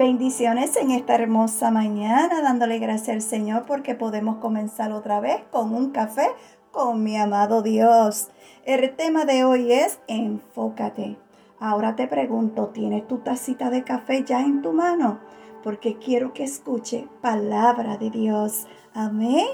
Bendiciones en esta hermosa mañana, dándole gracias al Señor porque podemos comenzar otra vez con un café con mi amado Dios. El tema de hoy es enfócate. Ahora te pregunto, ¿tienes tu tacita de café ya en tu mano? Porque quiero que escuche palabra de Dios. Amén.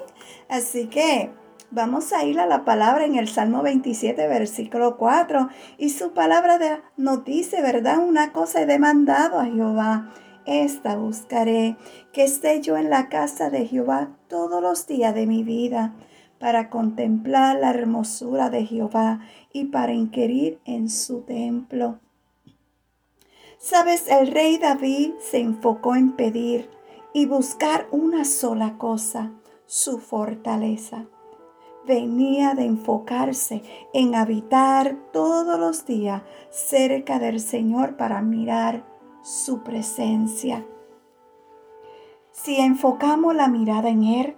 Así que vamos a ir a la palabra en el Salmo 27, versículo 4. Y su palabra nos dice, ¿verdad? Una cosa he demandado a Jehová esta buscaré, que esté yo en la casa de Jehová todos los días de mi vida, para contemplar la hermosura de Jehová y para inquirir en su templo. Sabes, el rey David se enfocó en pedir y buscar una sola cosa, su fortaleza. Venía de enfocarse en habitar todos los días cerca del Señor para mirar su presencia. Si enfocamos la mirada en Él,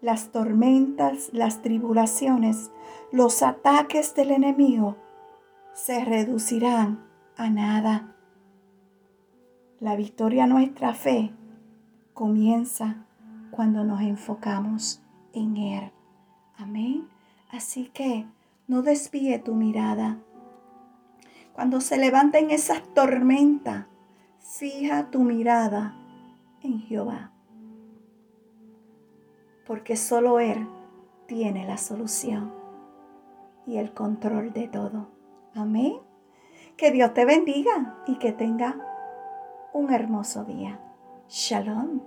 las tormentas, las tribulaciones, los ataques del enemigo se reducirán a nada. La victoria nuestra fe comienza cuando nos enfocamos en Él. Amén. Así que no desvíe tu mirada. Cuando se levanten esas tormentas, Fija tu mirada en Jehová, porque solo Él tiene la solución y el control de todo. Amén. Que Dios te bendiga y que tenga un hermoso día. Shalom.